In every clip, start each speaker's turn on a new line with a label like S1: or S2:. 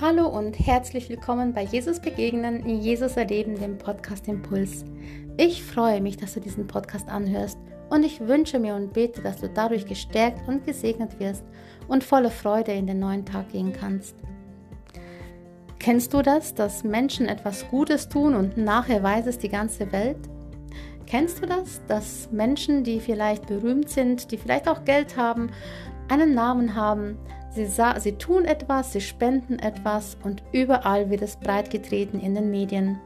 S1: Hallo und herzlich willkommen bei Jesus Begegnen, Jesus Erleben, dem Podcast Impuls. Ich freue mich, dass du diesen Podcast anhörst und ich wünsche mir und bete, dass du dadurch gestärkt und gesegnet wirst und voller Freude in den neuen Tag gehen kannst. Kennst du das, dass Menschen etwas Gutes tun und nachher weiß es die ganze Welt? Kennst du das, dass Menschen, die vielleicht berühmt sind, die vielleicht auch Geld haben, einen Namen haben, Sie, sie tun etwas, sie spenden etwas und überall wird es breitgetreten in den Medien.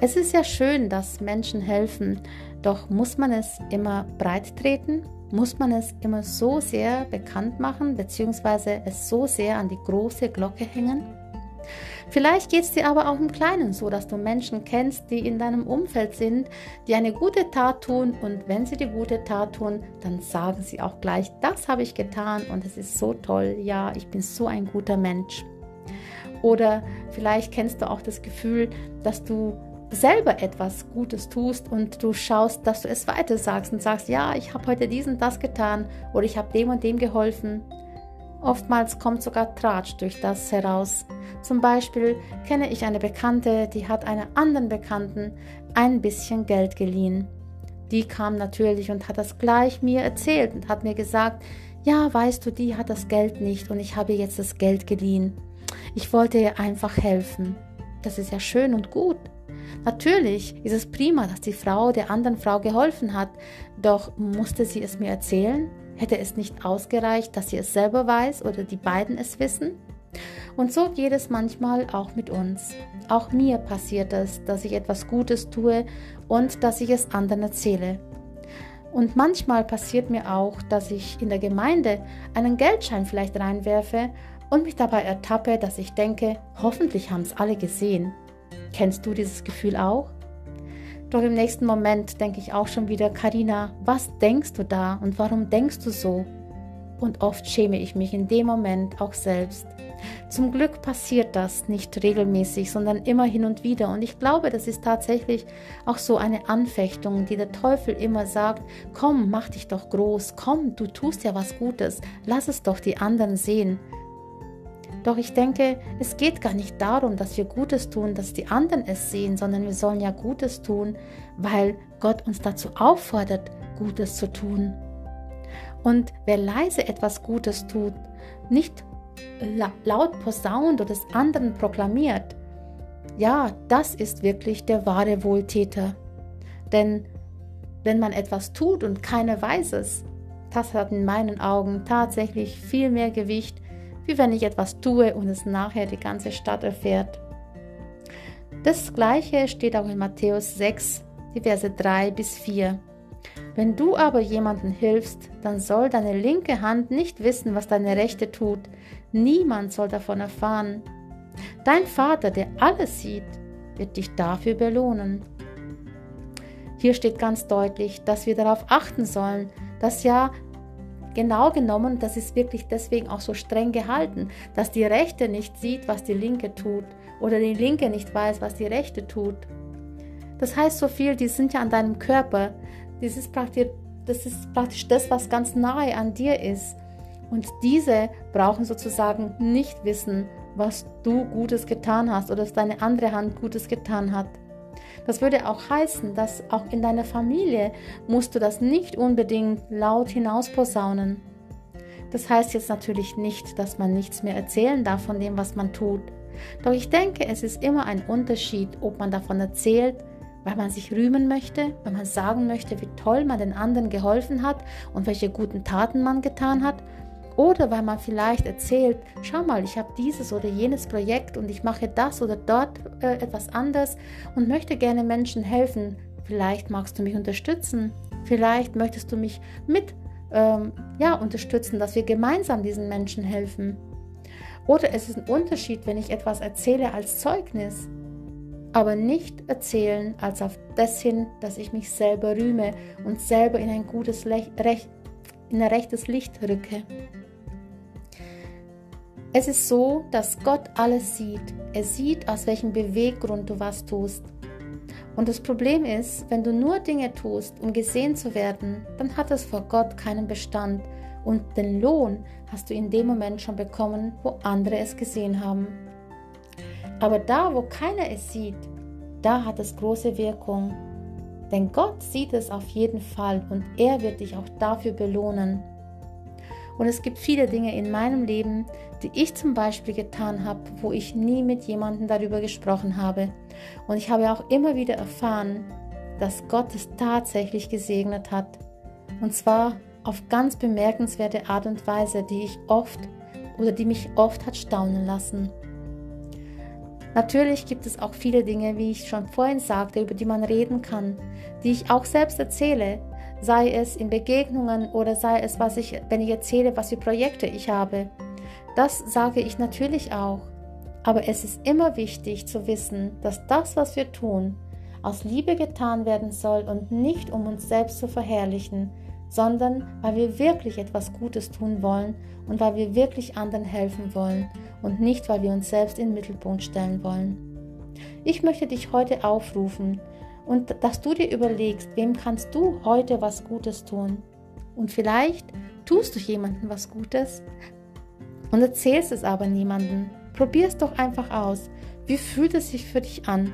S1: Es ist ja schön, dass Menschen helfen, doch muss man es immer breit treten? Muss man es immer so sehr bekannt machen, beziehungsweise es so sehr an die große Glocke hängen? Vielleicht geht es dir aber auch im Kleinen so, dass du Menschen kennst, die in deinem Umfeld sind, die eine gute Tat tun und wenn sie die gute Tat tun, dann sagen sie auch gleich, das habe ich getan und es ist so toll, ja, ich bin so ein guter Mensch. Oder vielleicht kennst du auch das Gefühl, dass du selber etwas Gutes tust und du schaust, dass du es weiter sagst und sagst, ja, ich habe heute dies und das getan oder ich habe dem und dem geholfen. Oftmals kommt sogar Tratsch durch das heraus. Zum Beispiel kenne ich eine Bekannte, die hat einer anderen Bekannten ein bisschen Geld geliehen. Die kam natürlich und hat das gleich mir erzählt und hat mir gesagt, ja, weißt du, die hat das Geld nicht und ich habe jetzt das Geld geliehen. Ich wollte ihr einfach helfen. Das ist ja schön und gut. Natürlich ist es prima, dass die Frau der anderen Frau geholfen hat, doch musste sie es mir erzählen? Hätte es nicht ausgereicht, dass sie es selber weiß oder die beiden es wissen? Und so geht es manchmal auch mit uns. Auch mir passiert es, dass ich etwas Gutes tue und dass ich es anderen erzähle. Und manchmal passiert mir auch, dass ich in der Gemeinde einen Geldschein vielleicht reinwerfe und mich dabei ertappe, dass ich denke, hoffentlich haben es alle gesehen. Kennst du dieses Gefühl auch? Doch im nächsten Moment denke ich auch schon wieder, Karina, was denkst du da und warum denkst du so? Und oft schäme ich mich in dem Moment auch selbst. Zum Glück passiert das nicht regelmäßig, sondern immer hin und wieder. Und ich glaube, das ist tatsächlich auch so eine Anfechtung, die der Teufel immer sagt, komm, mach dich doch groß, komm, du tust ja was Gutes, lass es doch die anderen sehen. Doch ich denke, es geht gar nicht darum, dass wir Gutes tun, dass die anderen es sehen, sondern wir sollen ja Gutes tun, weil Gott uns dazu auffordert, Gutes zu tun. Und wer leise etwas Gutes tut, nicht laut posaunt oder des anderen proklamiert, ja, das ist wirklich der wahre Wohltäter. Denn wenn man etwas tut und keiner weiß es, das hat in meinen Augen tatsächlich viel mehr Gewicht, wie wenn ich etwas tue und es nachher die ganze Stadt erfährt. Das gleiche steht auch in Matthäus 6, die Verse 3 bis 4. Wenn du aber jemandem hilfst, dann soll deine linke Hand nicht wissen, was deine rechte tut. Niemand soll davon erfahren. Dein Vater, der alles sieht, wird dich dafür belohnen. Hier steht ganz deutlich, dass wir darauf achten sollen, dass ja Genau genommen, das ist wirklich deswegen auch so streng gehalten, dass die Rechte nicht sieht, was die Linke tut oder die Linke nicht weiß, was die Rechte tut. Das heißt so viel, die sind ja an deinem Körper. Das ist praktisch das, ist praktisch das was ganz nahe an dir ist. Und diese brauchen sozusagen nicht wissen, was du Gutes getan hast oder dass deine andere Hand Gutes getan hat. Das würde auch heißen, dass auch in deiner Familie musst du das nicht unbedingt laut hinausposaunen. Das heißt jetzt natürlich nicht, dass man nichts mehr erzählen darf von dem, was man tut. Doch ich denke, es ist immer ein Unterschied, ob man davon erzählt, weil man sich rühmen möchte, weil man sagen möchte, wie toll man den anderen geholfen hat und welche guten Taten man getan hat, oder weil man vielleicht erzählt, schau mal, ich habe dieses oder jenes Projekt und ich mache das oder dort äh, etwas anders und möchte gerne Menschen helfen. Vielleicht magst du mich unterstützen. Vielleicht möchtest du mich mit ähm, ja, unterstützen, dass wir gemeinsam diesen Menschen helfen. Oder es ist ein Unterschied, wenn ich etwas erzähle als Zeugnis, aber nicht erzählen als auf das hin, dass ich mich selber rühme und selber in ein gutes Lech Recht, in ein rechtes Licht rücke. Es ist so, dass Gott alles sieht. Er sieht, aus welchem Beweggrund du was tust. Und das Problem ist, wenn du nur Dinge tust, um gesehen zu werden, dann hat es vor Gott keinen Bestand und den Lohn hast du in dem Moment schon bekommen, wo andere es gesehen haben. Aber da, wo keiner es sieht, da hat es große Wirkung. Denn Gott sieht es auf jeden Fall und er wird dich auch dafür belohnen. Und es gibt viele Dinge in meinem Leben, die ich zum Beispiel getan habe, wo ich nie mit jemandem darüber gesprochen habe. Und ich habe auch immer wieder erfahren, dass Gott es tatsächlich gesegnet hat. Und zwar auf ganz bemerkenswerte Art und Weise, die ich oft oder die mich oft hat staunen lassen. Natürlich gibt es auch viele Dinge, wie ich schon vorhin sagte, über die man reden kann, die ich auch selbst erzähle, sei es in Begegnungen oder sei es, was ich, wenn ich erzähle, was für Projekte ich habe. Das sage ich natürlich auch. Aber es ist immer wichtig zu wissen, dass das, was wir tun, aus Liebe getan werden soll und nicht um uns selbst zu verherrlichen, sondern weil wir wirklich etwas Gutes tun wollen und weil wir wirklich anderen helfen wollen und nicht, weil wir uns selbst in den Mittelpunkt stellen wollen. Ich möchte dich heute aufrufen, und dass du dir überlegst, wem kannst du heute was Gutes tun. Und vielleicht tust du jemandem was Gutes und erzählst es aber niemandem. Probier es doch einfach aus. Wie fühlt es sich für dich an,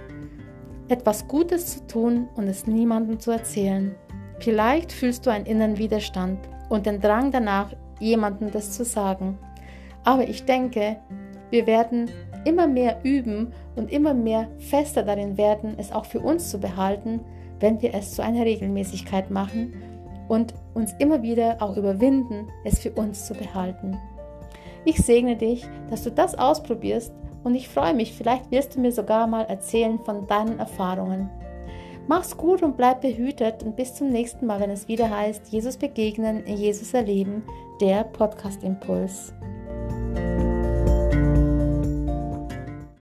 S1: etwas Gutes zu tun und es niemandem zu erzählen? Vielleicht fühlst du einen inneren Widerstand und den Drang danach, jemandem das zu sagen. Aber ich denke, wir werden immer mehr üben und immer mehr fester darin werden, es auch für uns zu behalten, wenn wir es zu einer Regelmäßigkeit machen und uns immer wieder auch überwinden, es für uns zu behalten. Ich segne dich, dass du das ausprobierst und ich freue mich, vielleicht wirst du mir sogar mal erzählen von deinen Erfahrungen. Mach's gut und bleib behütet und bis zum nächsten Mal, wenn es wieder heißt, Jesus begegnen, Jesus erleben, der Podcast Impuls.